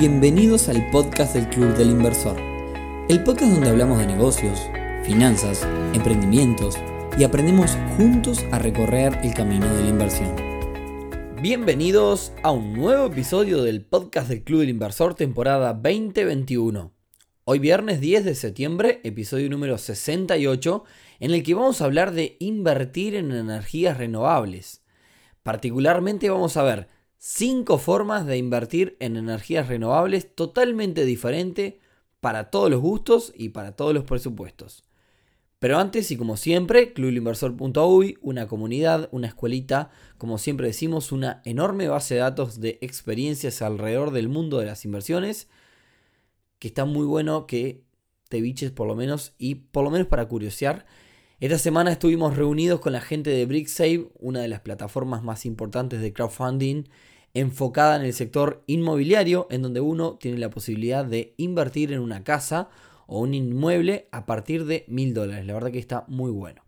Bienvenidos al podcast del Club del Inversor, el podcast donde hablamos de negocios, finanzas, emprendimientos y aprendemos juntos a recorrer el camino de la inversión. Bienvenidos a un nuevo episodio del podcast del Club del Inversor temporada 2021. Hoy viernes 10 de septiembre, episodio número 68, en el que vamos a hablar de invertir en energías renovables. Particularmente vamos a ver 5 formas de invertir en energías renovables totalmente diferente para todos los gustos y para todos los presupuestos. Pero antes y como siempre, clubinversor.uy, una comunidad, una escuelita, como siempre decimos, una enorme base de datos de experiencias alrededor del mundo de las inversiones, que está muy bueno que te biches por lo menos y por lo menos para curiosear. Esta semana estuvimos reunidos con la gente de BrickSave, una de las plataformas más importantes de crowdfunding enfocada en el sector inmobiliario, en donde uno tiene la posibilidad de invertir en una casa o un inmueble a partir de mil dólares. La verdad que está muy bueno.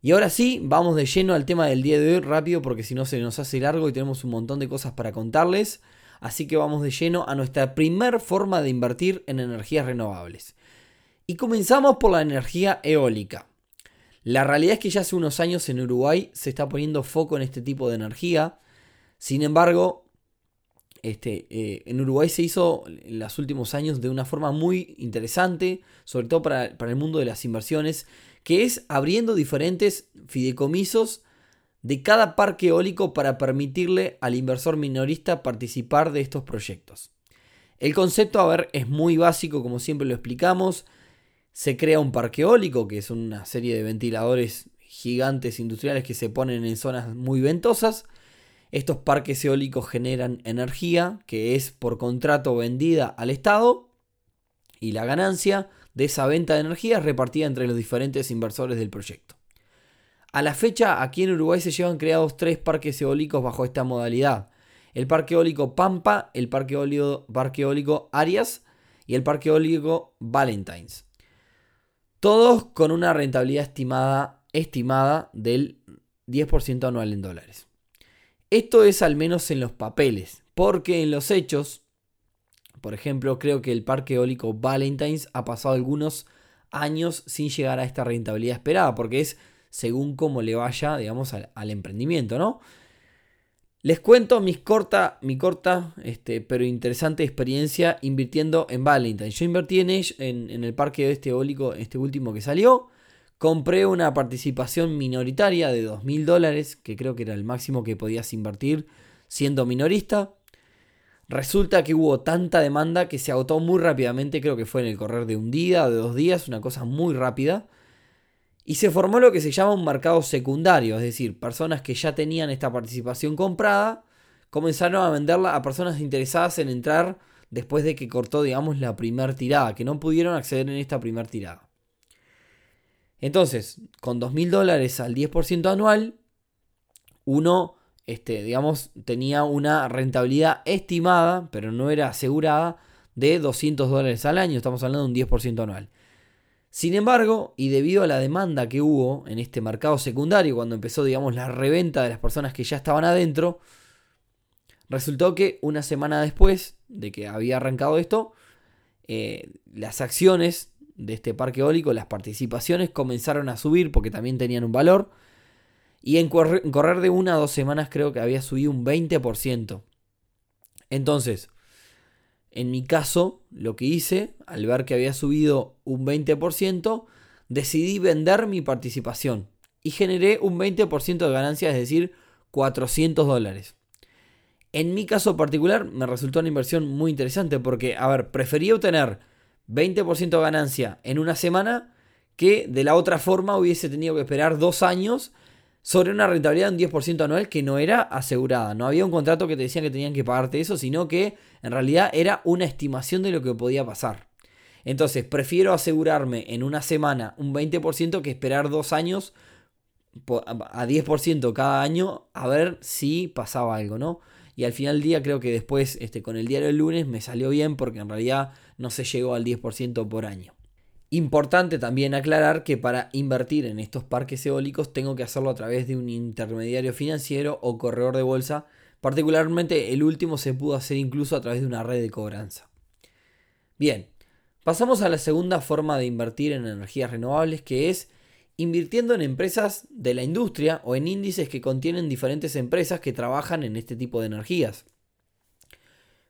Y ahora sí, vamos de lleno al tema del día de hoy rápido porque si no se nos hace largo y tenemos un montón de cosas para contarles. Así que vamos de lleno a nuestra primer forma de invertir en energías renovables. Y comenzamos por la energía eólica. La realidad es que ya hace unos años en Uruguay se está poniendo foco en este tipo de energía. Sin embargo, este, eh, en Uruguay se hizo en los últimos años de una forma muy interesante, sobre todo para, el mundo de las inversiones, que es abriendo diferentes fideicomisos de cada parque eólico para permitirle al inversor minorista participar de estos proyectos. El concepto, a ver, es muy básico, como siempre lo explicamos. Se crea un parque eólico, que es una serie de ventiladores gigantes industriales que se ponen en zonas muy ventosas estos parques eólicos generan energía que es por contrato vendida al Estado y la ganancia de esa venta de energía es repartida entre los diferentes inversores del proyecto. A la fecha, aquí en Uruguay se llevan creados tres parques eólicos bajo esta modalidad. El parque eólico Pampa, el parque eólico, parque eólico Arias y el parque eólico Valentines. Todos con una rentabilidad estimada, estimada del 10% anual en dólares. Esto es al menos en los papeles, porque en los hechos, por ejemplo, creo que el parque eólico Valentines ha pasado algunos años sin llegar a esta rentabilidad esperada, porque es según cómo le vaya, digamos, al, emprendimiento, ¿no? Les cuento mi corta, mi corta este, pero interesante experiencia invirtiendo en Valentines. Yo invertí en, en, en el parque este eólico, este último que salió. Compré una participación minoritaria de 2.000 dólares, que creo que era el máximo que podías invertir siendo minorista. Resulta que hubo tanta demanda que se agotó muy rápidamente, creo que fue en el correr de un día de dos días, una cosa muy rápida. Y se formó lo que se llama un mercado secundario, es decir, personas que ya tenían esta participación comprada comenzaron a venderla a personas interesadas en entrar después de que cortó, digamos, la primera tirada, que no pudieron acceder en esta primera tirada. Entonces, con 2.000 dólares al 10% anual, uno, este, digamos, tenía una rentabilidad estimada, pero no era asegurada, de 200 dólares al año. Estamos hablando de un 10% anual. Sin embargo, y debido a la demanda que hubo en este mercado secundario, cuando empezó, digamos, la reventa de las personas que ya estaban adentro, resultó que una semana después de que había arrancado esto, eh, las acciones de este parque eólico, las participaciones comenzaron a subir porque también tenían un valor. Y en correr, de una a dos semanas creo que había subido un 20%. Entonces, en mi caso, lo que hice, al ver que había subido un 20%, decidí vender mi participación. Y generé un 20% de ganancia, es decir, 400 dólares. En mi caso particular me resultó una inversión muy interesante porque, a ver, prefería obtener 20% de ganancia en una semana que de la otra forma hubiese tenido que esperar dos años sobre una rentabilidad de un 10% anual que no era asegurada. No había un contrato que te decían que tenían que pagarte eso, sino que en realidad era una estimación de lo que podía pasar. Entonces, prefiero asegurarme en una semana un 20% que esperar dos años a 10% cada año a ver si pasaba algo, ¿no? Y al final del día creo que después este, con el diario del lunes me salió bien porque en realidad no se llegó al 10% por año. Importante también aclarar que para invertir en estos parques eólicos tengo que hacerlo a través de un intermediario financiero o corredor de bolsa Particularmente el último se pudo hacer incluso a través de una red de cobranza. Bien, pasamos a la segunda forma de invertir en energías renovables que es invirtiendo en empresas de la industria o en índices que contienen diferentes empresas que trabajan en este tipo de energías.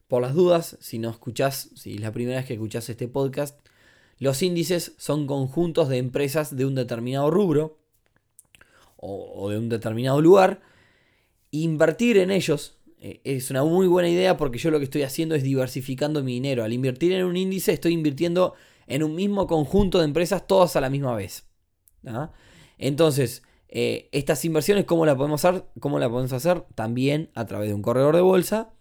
Por las dudas, si no escuchás, si es la primera vez que escuchás este podcast, los índices son conjuntos de empresas de un determinado rubro o, de un determinado lugar. Invertir en ellos eh, es una muy buena idea porque yo lo que estoy haciendo es diversificando mi dinero. Al invertir en un índice estoy invirtiendo en un mismo conjunto de empresas todas a la misma vez. Entonces, eh, estas inversiones, ¿cómo las podemos hacer? ¿Cómo la podemos hacer? También a través de un corredor de bolsa,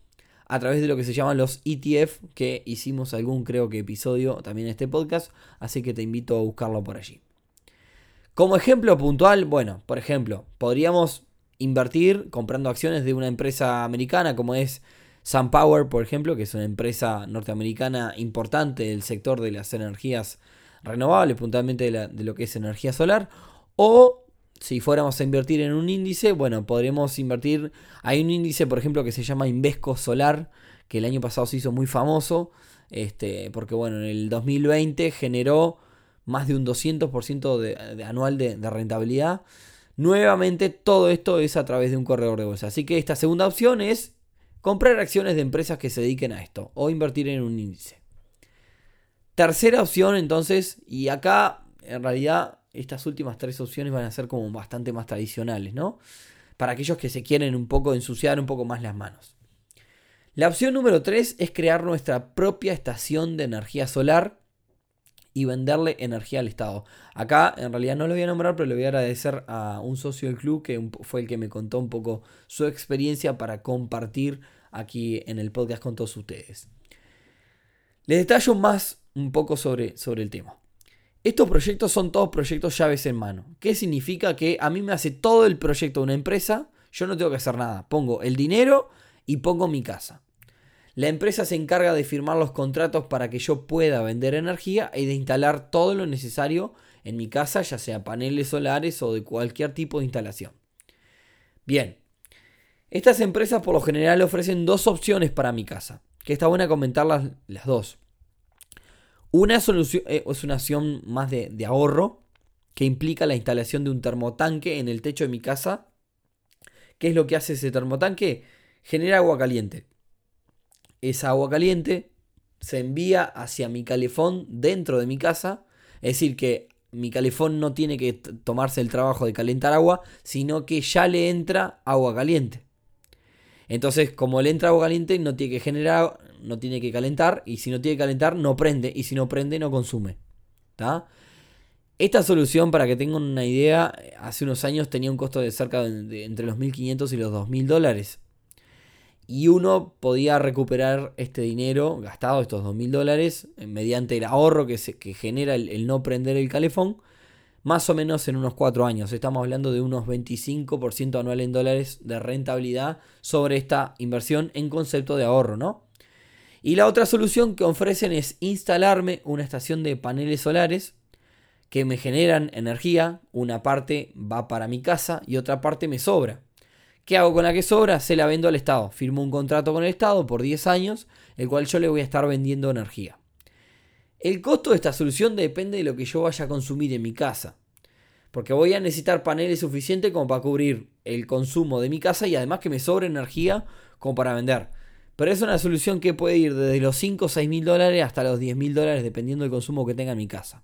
a través de lo que se llaman los ETF, que hicimos algún, creo que, episodio también en este podcast, así que te invito a buscarlo por allí. Como ejemplo puntual, bueno, por ejemplo, podríamos invertir comprando acciones de una empresa americana como es SunPower, por ejemplo, que es una empresa norteamericana importante del sector de las energías renovables, puntualmente de, lo que es energía solar, o si fuéramos a invertir en un índice, bueno, podremos invertir, hay un índice, por ejemplo, que se llama Invesco Solar, que el año pasado se hizo muy famoso, este, porque bueno, en el 2020 generó más de un 200% de, anual de, de, rentabilidad. Nuevamente, todo esto es a través de un corredor de bolsa. Así que esta segunda opción es comprar acciones de empresas que se dediquen a esto o invertir en un índice. Tercera opción entonces, y acá en realidad estas últimas tres opciones van a ser como bastante más tradicionales, ¿no? Para aquellos que se quieren un poco ensuciar un poco más las manos. La opción número 3 es crear nuestra propia estación de energía solar y venderle energía al Estado. Acá en realidad no lo voy a nombrar, pero le voy a agradecer a un socio del club que fue el que me contó un poco su experiencia para compartir aquí en el podcast con todos ustedes. Les detallo más un poco sobre, sobre el tema. Estos proyectos son todos proyectos llaves en mano. ¿Qué significa? Que a mí me hace todo el proyecto de una empresa, yo no tengo que hacer nada. Pongo el dinero y pongo mi casa. La empresa se encarga de firmar los contratos para que yo pueda vender energía y de instalar todo lo necesario en mi casa, ya sea paneles solares o de cualquier tipo de instalación. Bien, estas empresas por lo general ofrecen dos opciones para mi casa, que está buena comentar las dos. Una solución eh, es una opción más de, ahorro que implica la instalación de un termotanque en el techo de mi casa. ¿Qué es lo que hace ese termotanque? Genera agua caliente. Esa agua caliente se envía hacia mi calefón dentro de mi casa. Es decir, que mi calefón no tiene que tomarse el trabajo de calentar agua, sino que ya le entra agua caliente. Entonces, como le entra agua caliente, no tiene que generar, no tiene que calentar. Y si no tiene que calentar, no prende. Y si no prende, no consume. Esta solución, para que tengan una idea, hace unos años tenía un costo de cerca de, entre los 1.500 y los 2.000 dólares. Y uno podía recuperar este dinero gastado, estos 2.000 dólares, mediante el ahorro que, se, que genera el no prender el calefón más o menos en unos 4 años. Estamos hablando de unos 25% anual en dólares de rentabilidad sobre esta inversión en concepto de ahorro, ¿no? Y la otra solución que ofrecen es instalarme una estación de paneles solares que me generan energía. Una parte va para mi casa y otra parte me sobra. ¿Qué hago con la que sobra? Se la vendo al Estado. Firmo un contrato con el Estado por 10 años, el cual yo le voy a estar vendiendo energía. El costo de esta solución depende de lo que yo vaya a consumir en mi casa. Porque voy a necesitar paneles suficientes como para cubrir el consumo de mi casa y además que me sobre energía como para vender. Pero es una solución que puede ir desde los 5 o 6 mil dólares hasta los 10 mil dólares dependiendo del consumo que tenga en mi casa.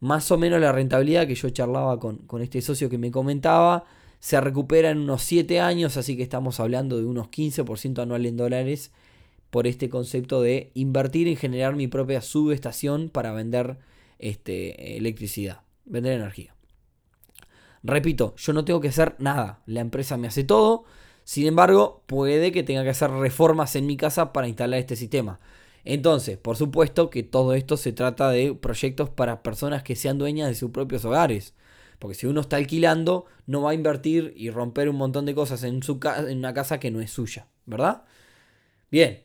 Más o menos la rentabilidad que yo charlaba con, con este socio que me comentaba se recupera en unos 7 años, así que estamos hablando de unos 15% anual en dólares por este concepto de invertir en generar mi propia subestación para vender este, electricidad, vender energía. Repito, yo no tengo que hacer nada, la empresa me hace todo, sin embargo, puede que tenga que hacer reformas en mi casa para instalar este sistema. Entonces, por supuesto que todo esto se trata de proyectos para personas que sean dueñas de sus propios hogares. Porque si uno está alquilando, no va a invertir y romper un montón de cosas en, su en una casa que no es suya, ¿verdad? Bien,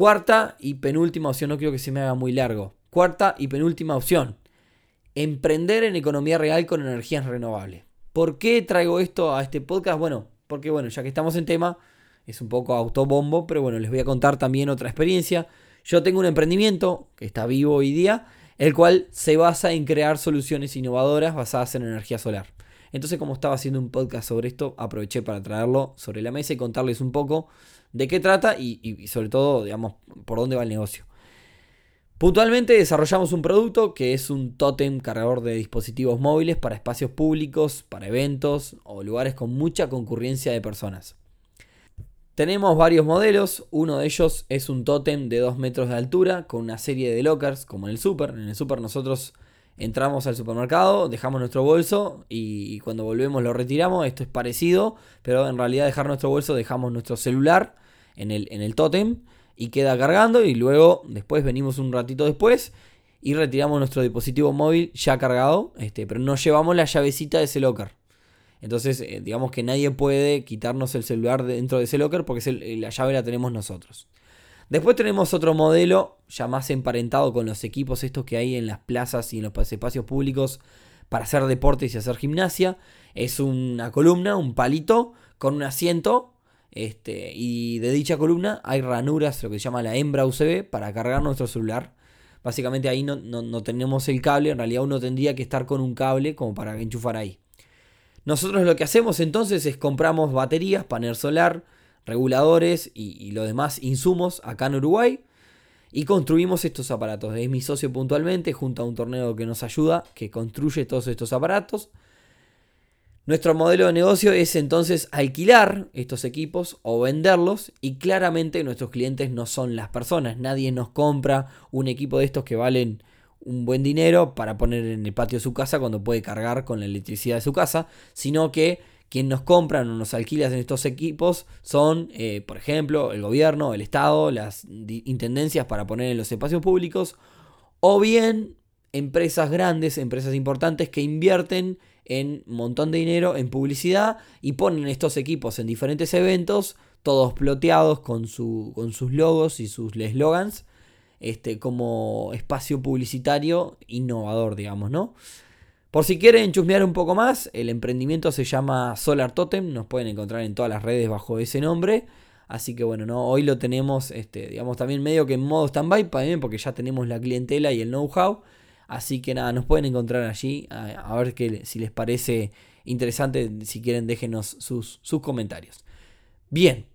Cuarta y penúltima opción, no quiero que se me haga muy largo. Cuarta y penúltima opción, emprender en economía real con energías renovables. ¿Por qué traigo esto a este podcast? Bueno, porque bueno, ya que estamos en tema, es un poco autobombo, pero bueno, les voy a contar también otra experiencia. Yo tengo un emprendimiento que está vivo hoy día, el cual se basa en crear soluciones innovadoras basadas en energía solar. Entonces, como estaba haciendo un podcast sobre esto, aproveché para traerlo sobre la mesa y contarles un poco de qué trata y, sobre todo, digamos, por dónde va el negocio. Puntualmente desarrollamos un producto que es un tótem cargador de dispositivos móviles para espacios públicos, para eventos o lugares con mucha concurrencia de personas. Tenemos varios modelos, uno de ellos es un tótem de 2 metros de altura con una serie de lockers como en el super. En el super nosotros entramos al supermercado, dejamos nuestro bolso y, cuando volvemos lo retiramos. Esto es parecido, pero en realidad dejar nuestro bolso dejamos nuestro celular en el, en el tótem y queda cargando y luego después venimos un ratito después y retiramos nuestro dispositivo móvil ya cargado, este, pero no llevamos la llavecita de ese locker. Entonces, eh, digamos que nadie puede quitarnos el celular dentro de ese locker porque la llave la tenemos nosotros. Después tenemos otro modelo ya más emparentado con los equipos estos que hay en las plazas y en los espacios públicos para hacer deportes y hacer gimnasia. Es una columna, un palito con un asiento. Este, y de dicha columna hay ranuras, lo que se llama la hembra USB, para cargar nuestro celular. Básicamente ahí no, no tenemos el cable, en realidad uno tendría que estar con un cable como para enchufar ahí. Nosotros lo que hacemos entonces es compramos baterías, panel solar, reguladores y, los demás insumos acá en Uruguay. Y construimos estos aparatos. Es mi socio puntualmente, junto a un torneo que nos ayuda, que construye todos estos aparatos. Nuestro modelo de negocio es entonces alquilar estos equipos o venderlos y claramente nuestros clientes no son las personas. Nadie nos compra un equipo de estos que valen un buen dinero para poner en el patio de su casa cuando puede cargar con la electricidad de su casa, sino que quien nos compran o nos alquilan estos equipos son, eh, por ejemplo, el gobierno, el Estado, las intendencias para poner en los espacios públicos, o bien empresas grandes, empresas importantes que invierten en montón de dinero en publicidad y ponen estos equipos en diferentes eventos, todos ploteados con, su, con sus logos y sus eslogans, este, como espacio publicitario innovador, digamos, ¿no? Por si quieren chusmear un poco más, el emprendimiento se llama Solar Totem, nos pueden encontrar en todas las redes bajo ese nombre. Así que bueno, ¿no? hoy lo tenemos, este, digamos, también medio que en modo stand-by, porque ya tenemos la clientela y el know-how. Así que nada, nos pueden encontrar allí, a, ver que, si les parece interesante, si quieren déjenos sus, sus comentarios. Bien,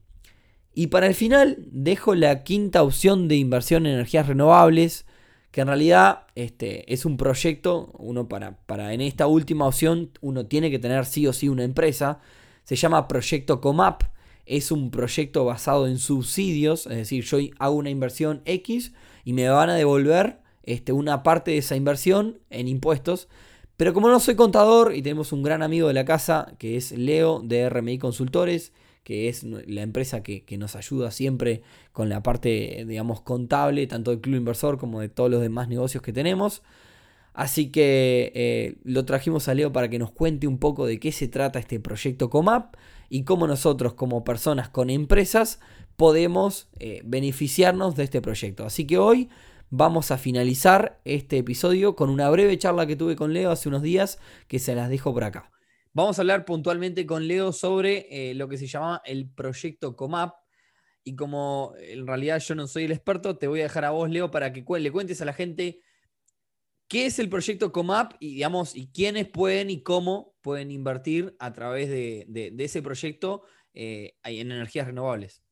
y para el final dejo la quinta opción de inversión en energías renovables que en realidad este, es un proyecto, uno para, para en esta última opción uno tiene que tener sí o sí una empresa, se llama Proyecto Comap, es un proyecto basado en subsidios, es decir, yo hago una inversión X y me van a devolver este, una parte de esa inversión en impuestos, pero como no soy contador y tenemos un gran amigo de la casa que es Leo de RMI Consultores, que es la empresa que, nos ayuda siempre con la parte, digamos, contable, tanto del Club Inversor como de todos los demás negocios que tenemos. Así que eh, lo trajimos a Leo para que nos cuente un poco de qué se trata este proyecto Comap y cómo nosotros como personas con empresas podemos eh, beneficiarnos de este proyecto. Así que hoy vamos a finalizar este episodio con una breve charla que tuve con Leo hace unos días que se las dejo por acá. Vamos a hablar puntualmente con Leo sobre eh, lo que se llama el proyecto Comap. Y como en realidad yo no soy el experto, te voy a dejar a vos, Leo, para que le cuentes a la gente qué es el proyecto Comap y, digamos, y quiénes pueden y cómo pueden invertir a través de, ese proyecto eh, en energías renovables.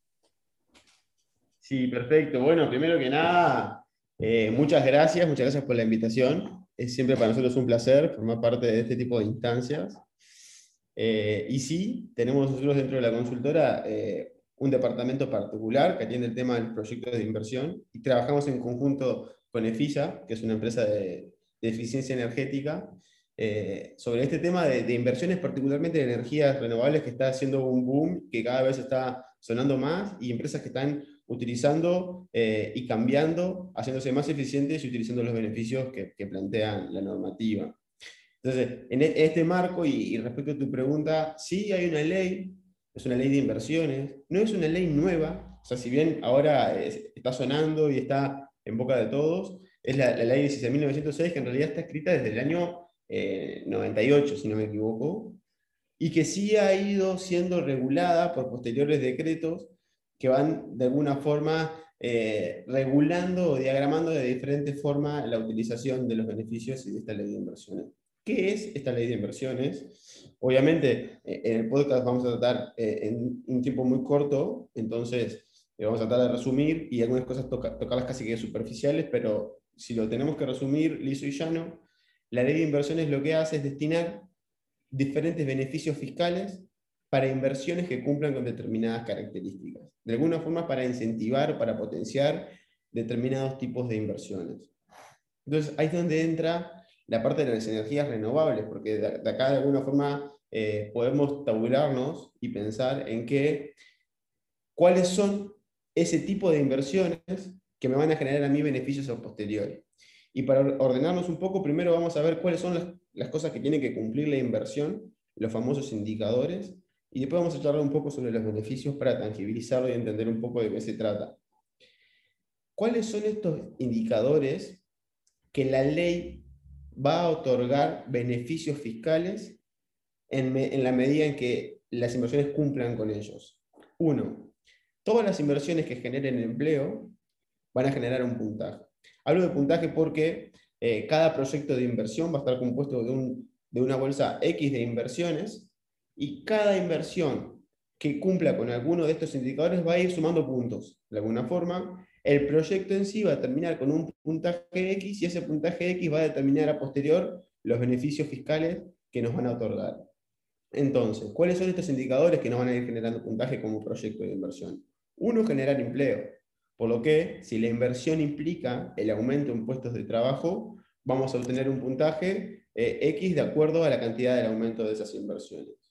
Sí, perfecto. Bueno, primero que nada, eh, muchas gracias, muchas gracias por la invitación. Es siempre para nosotros un placer formar parte de este tipo de instancias. Eh, y sí, tenemos nosotros dentro de la consultora eh, un departamento particular que atiende el tema del proyecto de inversión y trabajamos en conjunto con EFISA, que es una empresa de, eficiencia energética, eh, sobre este tema de, inversiones, particularmente de energías renovables, que está haciendo un boom, que cada vez está sonando más, y empresas que están utilizando y cambiando, haciéndose más eficientes y utilizando los beneficios que, que plantea la normativa. Entonces, en e, este marco, y, respecto a tu pregunta, sí hay una ley, es una ley de inversiones, no es una ley nueva, o sea, si bien ahora está sonando y está en boca de todos, es la, la ley 16.906, que en realidad está escrita desde el año 98, eh, si no me equivoco, y que sí ha ido siendo regulada por posteriores decretos que van de alguna forma eh, regulando o diagramando de diferente forma la utilización de los beneficios y de esta ley de inversiones. ¿Qué es esta ley de inversiones? Obviamente, eh, en el podcast vamos a tratar eh, en un tiempo muy corto, entonces vamos a tratar de resumir y algunas cosas tocarlas casi que superficiales, pero si lo tenemos que resumir liso y llano, la ley de inversiones lo que hace es destinar diferentes beneficios fiscales para inversiones que cumplan con determinadas características. De alguna forma para incentivar, para potenciar determinados tipos de inversiones. Entonces ahí es donde entra la parte de las energías renovables, porque de acá de alguna forma eh, podemos tabularnos y pensar en que cuáles son ese tipo de inversiones que me van a generar a mí beneficios a posteriori. Y para ordenarnos un poco, primero vamos a ver cuáles son las, las cosas que tiene que cumplir la inversión, los famosos indicadores, y después vamos a charlar un poco sobre los beneficios para tangibilizarlo y entender un poco de qué se trata. ¿Cuáles son estos indicadores que la ley va a otorgar beneficios fiscales en, la medida en que las inversiones cumplan con ellos? Uno, todas las inversiones que generen empleo van a generar un puntaje. Hablo de puntaje porque eh, cada proyecto de inversión va a estar compuesto de, un, de una bolsa X de inversiones y cada inversión que cumpla con alguno de estos indicadores va a ir sumando puntos. De alguna forma, el proyecto en sí va a terminar con un puntaje X y ese puntaje X va a determinar a posterior los beneficios fiscales que nos van a otorgar. Entonces, ¿cuáles son estos indicadores que nos van a ir generando puntaje como proyecto de inversión? Uno, generar empleo. Por lo que, si la inversión implica el aumento en puestos de trabajo, vamos a obtener un puntaje eh, X de acuerdo a la cantidad del aumento de esas inversiones.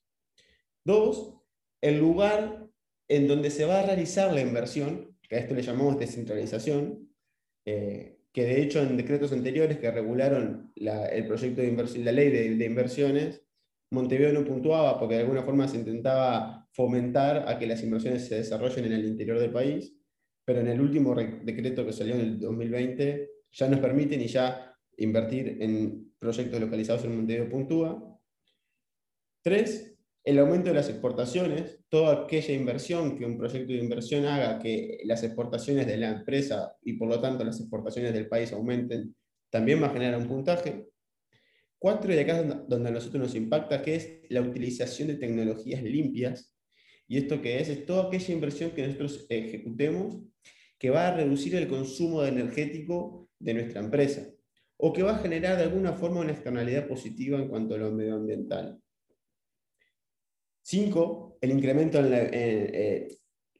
Dos, el lugar en donde se va a realizar la inversión, que a esto le llamamos descentralización, eh, que de hecho en decretos anteriores que regularon el proyecto de inversión, la ley de, inversiones, Montevideo no puntuaba porque de alguna forma se intentaba fomentar a que las inversiones se desarrollen en el interior del país, pero en el último decreto que salió en el 2020 ya nos permiten y ya invertir en proyectos localizados en Montevideo puntúa. Tres, el aumento de las exportaciones, toda aquella inversión que un proyecto de inversión haga que las exportaciones de la empresa y por lo tanto las exportaciones del país aumenten, también va a generar un puntaje. Cuatro, y acá es donde a nosotros nos impacta, que es la utilización de tecnologías limpias. Y esto que es, es toda aquella inversión que nosotros ejecutemos que va a reducir el consumo energético de nuestra empresa o que va a generar de alguna forma una externalidad positiva en cuanto a lo medioambiental. Cinco, el incremento en la, eh,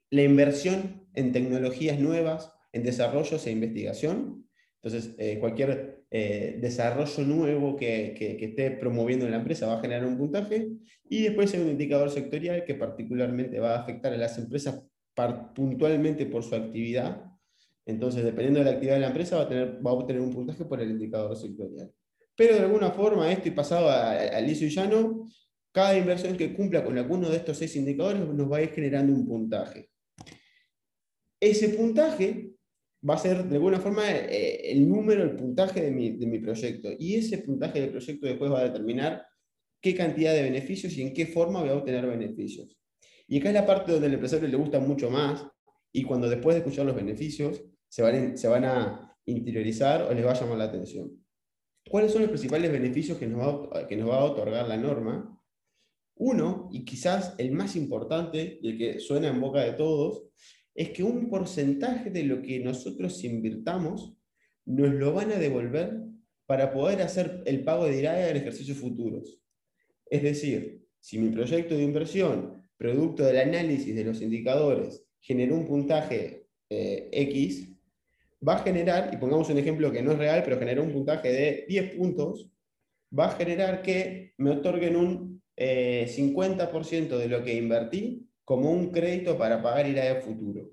inversión en tecnologías nuevas, en desarrollos e investigación. Entonces, eh, cualquier eh, desarrollo nuevo que, que, esté promoviendo la empresa va a generar un puntaje. Y después hay un indicador sectorial que particularmente va a afectar a las empresas puntualmente por su actividad. Entonces, dependiendo de la actividad de la empresa, va a, tener, va a obtener un puntaje por el indicador sectorial. Pero de alguna forma, esto y pasado al liso y llano, cada inversión que cumpla con alguno de estos seis indicadores nos va a ir generando un puntaje. Ese puntaje va a ser de alguna forma eh, el número, el puntaje de mi, proyecto. Y ese puntaje del proyecto después va a determinar qué cantidad de beneficios y en qué forma voy a obtener beneficios. Y acá es la parte donde al empresario le gusta mucho más y cuando después de escuchar los beneficios se van, se van a interiorizar o les va a llamar la atención. ¿Cuáles son los principales beneficios que nos va, que nos va a otorgar la norma? Uno, y quizás el más importante, y el que suena en boca de todos, es que un porcentaje de lo que nosotros invirtamos nos lo van a devolver para poder hacer el pago de IRAE en ejercicios futuros. Es decir, si mi proyecto de inversión, producto del análisis de los indicadores, generó un puntaje eh, X, va a generar, y pongamos un ejemplo que no es real, pero generó un puntaje de 10 puntos, va a generar que me otorguen un 50% eh, de lo que invertí como un crédito para pagar IRAE futuro.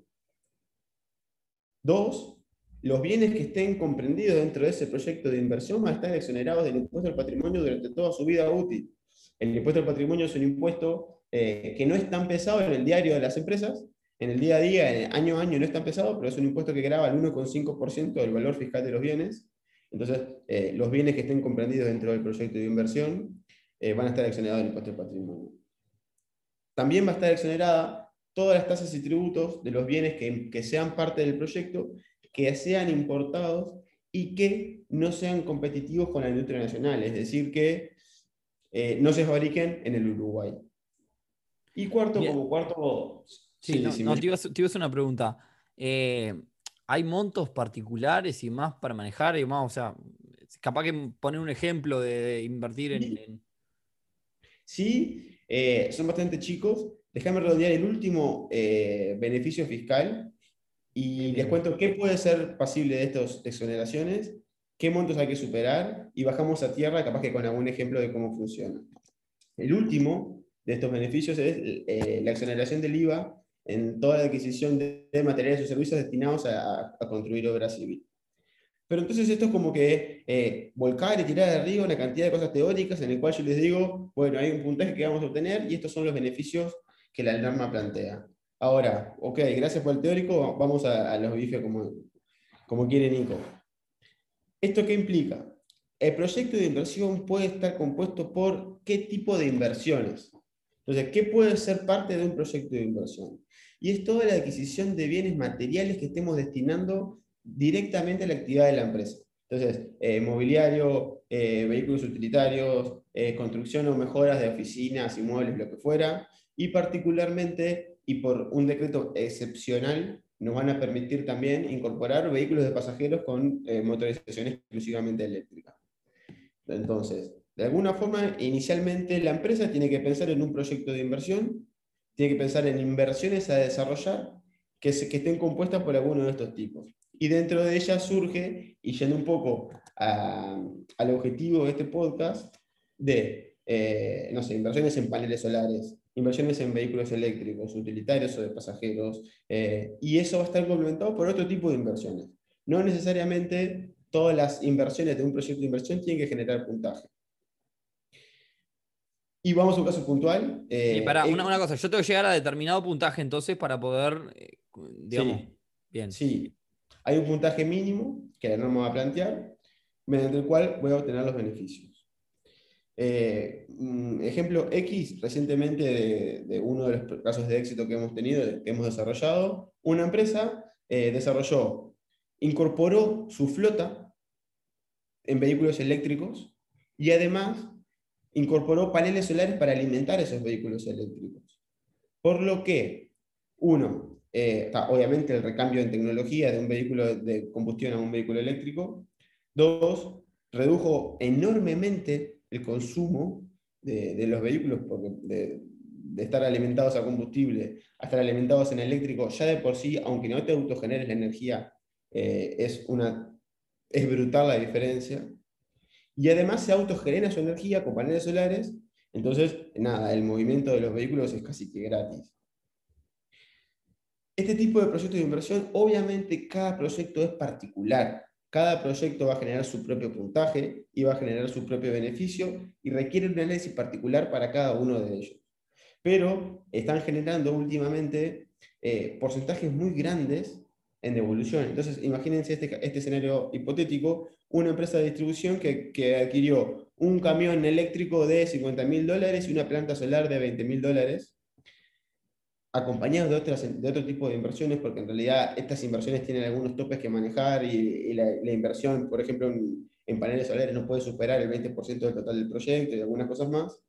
Dos, los bienes que estén comprendidos dentro de ese proyecto de inversión van a estar exonerados del impuesto al patrimonio durante toda su vida útil. El impuesto al patrimonio es un impuesto eh, que no es tan pesado en el diario de las empresas, en el día a día, año a año no es tan pesado, pero es un impuesto que graba el 1,5% del valor fiscal de los bienes. Entonces, eh, los bienes que estén comprendidos dentro del proyecto de inversión eh, van a estar exonerados del impuesto de patrimonio. también va a estar exonerada todas las tasas y tributos de los bienes que, que sean parte del proyecto, que sean importados y que no sean competitivos con la industria nacional, es decir, que eh, no se fabriquen en el Uruguay. Y cuarto, como cuarto... Sí, no, te, iba a, hacer una pregunta. Eh, ¿Hay montos particulares y más para manejar? Y más, o sea, capaz que poner un ejemplo de, invertir en... Sí, eh, son bastante chicos. Déjame redondear el último beneficio fiscal y les cuento qué puede ser pasible de estas exoneraciones, qué montos hay que superar y bajamos a tierra capaz que con algún ejemplo de cómo funciona. El último de estos beneficios es eh, la exoneración del IVA en toda la adquisición de, materiales o servicios destinados a, construir obra civil. Pero entonces esto es como que eh, volcar y tirar de arriba una cantidad de cosas teóricas en el cual yo les digo, bueno, hay un puntaje que vamos a obtener y estos son los beneficios que la norma plantea. Ahora, ok, gracias por el teórico, vamos a, los bifes como, como quiere Nico. ¿Esto qué implica? El proyecto de inversión puede estar compuesto por qué tipo de inversiones. Entonces, ¿qué puede ser parte de un proyecto de inversión? Y es toda la adquisición de bienes materiales que estemos destinando directamente la actividad de la empresa. Entonces, eh, mobiliario, eh, vehículos utilitarios, eh, construcción o mejoras de oficinas, inmuebles, lo que fuera, y particularmente y por un decreto excepcional nos van a permitir también incorporar vehículos de pasajeros con eh, motorización exclusivamente eléctrica. Entonces, de alguna forma, inicialmente la empresa tiene que pensar en un proyecto de inversión, tiene que pensar en inversiones a desarrollar que, que estén compuestas por alguno de estos tipos. Y dentro de ella surge, y yendo un poco al objetivo de este podcast, de, eh, no sé, inversiones en paneles solares, inversiones en vehículos eléctricos, utilitarios o de pasajeros, eh, y eso va a estar complementado por otro tipo de inversiones. No necesariamente todas las inversiones de un proyecto de inversión tienen que generar puntaje. Y vamos a un caso puntual. Eh, para, una, una, cosa, yo tengo que llegar a determinado puntaje entonces para poder, eh, digamos, sí, bien. Sí, hay un puntaje mínimo que la norma va a plantear, mediante el cual voy a obtener los beneficios. Eh, ejemplo X, recientemente de, uno de los casos de éxito que hemos tenido, que hemos desarrollado, una empresa eh, desarrolló, incorporó su flota en vehículos eléctricos y además incorporó paneles solares para alimentar esos vehículos eléctricos. Por lo que, uno, eh, obviamente el recambio en tecnología de un vehículo de combustión a un vehículo eléctrico. Dos, redujo enormemente el consumo de, los vehículos, porque de, estar alimentados a combustible a estar alimentados en eléctrico, ya de por sí, aunque no te autogeneres la energía, eh, es, una, es brutal la diferencia. Y además se autogenera su energía con paneles solares, entonces, nada, el movimiento de los vehículos es casi que gratis. Este tipo de proyectos de inversión, obviamente cada proyecto es particular. Cada proyecto va a generar su propio puntaje y va a generar su propio beneficio y requiere un análisis particular para cada uno de ellos. Pero están generando últimamente eh, porcentajes muy grandes en devolución. Entonces, imagínense este, este escenario hipotético, una empresa de distribución que, que adquirió un camión eléctrico de 50 mil dólares y una planta solar de 20 mil dólares acompañados de, otras, de otro tipo de inversiones, porque en realidad estas inversiones tienen algunos topes que manejar y, la, inversión, por ejemplo, en, paneles solares no puede superar el 20% del total del proyecto y algunas cosas más.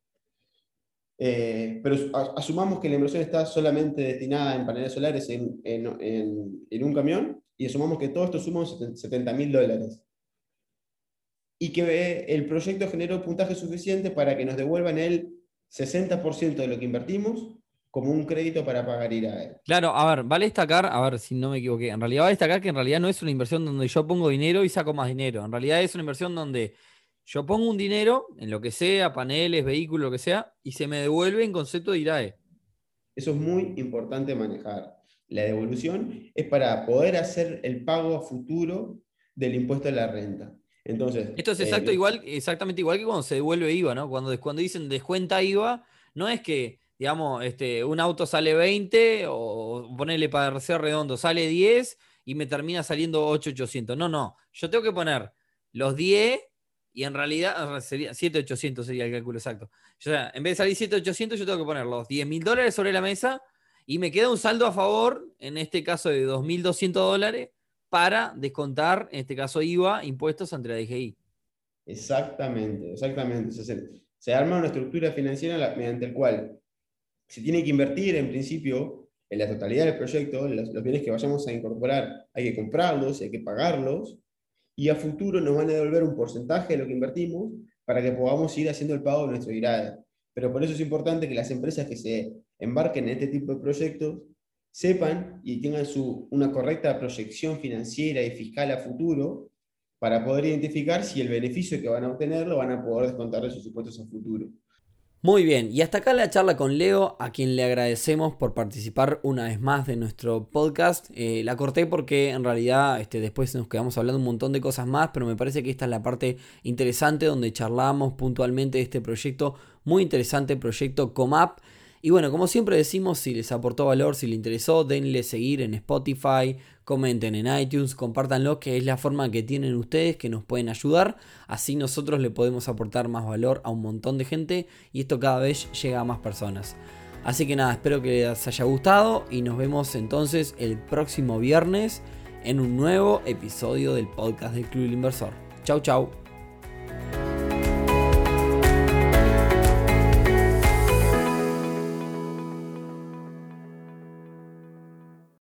Eh, pero asumamos que la inversión está solamente destinada en paneles solares en, en un camión y asumamos que todo esto suma 70 mil dólares. Y que el proyecto generó puntaje suficiente para que nos devuelvan el 60% de lo que invertimos como un crédito para pagar ir a él. Claro, a ver, vale destacar, a ver si no me equivoqué, en realidad vale destacar que en realidad no es una inversión donde yo pongo dinero y saco más dinero, en realidad es una inversión donde yo pongo un dinero en lo que sea, paneles, vehículos, lo que sea, y se me devuelve en concepto de IRAE. Eso es muy importante manejar. La devolución es para poder hacer el pago a futuro del impuesto a la renta. Entonces, Esto es exacto, eh, igual, exactamente igual que cuando se devuelve IVA, ¿no? Cuando, cuando dicen descuenta IVA, no es que digamos, este, un auto sale 20 o ponerle para ser redondo, sale 10 y me termina saliendo 8,800. No, no, yo tengo que poner los 10 y en realidad sería 7,800 sería el cálculo exacto. O sea, en vez de salir 7,800, yo tengo que poner los 10 mil dólares sobre la mesa y me queda un saldo a favor, en este caso de 2.200 dólares, para descontar, en este caso IVA, impuestos ante la DGI. Exactamente, exactamente. se, arma una estructura financiera mediante el cual se tiene que invertir en principio en la totalidad del proyecto, los, los bienes que vayamos a incorporar, hay que comprarlos, hay que pagarlos, y a futuro nos van a devolver un porcentaje de lo que invertimos para que podamos ir haciendo el pago de nuestro IRAD. Pero por eso es importante que las empresas que se embarquen en este tipo de proyectos sepan y tengan su, una correcta proyección financiera y fiscal a futuro para poder identificar si el beneficio que van a obtener lo van a poder descontar de sus impuestos a futuro. Muy bien, y hasta acá la charla con Leo, a quien le agradecemos por participar una vez más de nuestro podcast. Eh, la corté porque en realidad este, después nos quedamos hablando un montón de cosas más, pero me parece que esta es la parte interesante donde charlamos puntualmente de este proyecto, muy interesante proyecto Comap. Y bueno, como siempre decimos, si les aportó valor, si les interesó, denle seguir en Spotify, comenten en iTunes, compártanlo, que es la forma que tienen ustedes que nos pueden ayudar. Así nosotros le podemos aportar más valor a un montón de gente y esto cada vez llega a más personas. Así que nada, espero que les haya gustado y nos vemos entonces el próximo viernes en un nuevo episodio del podcast del Club Inversor. Chau chau.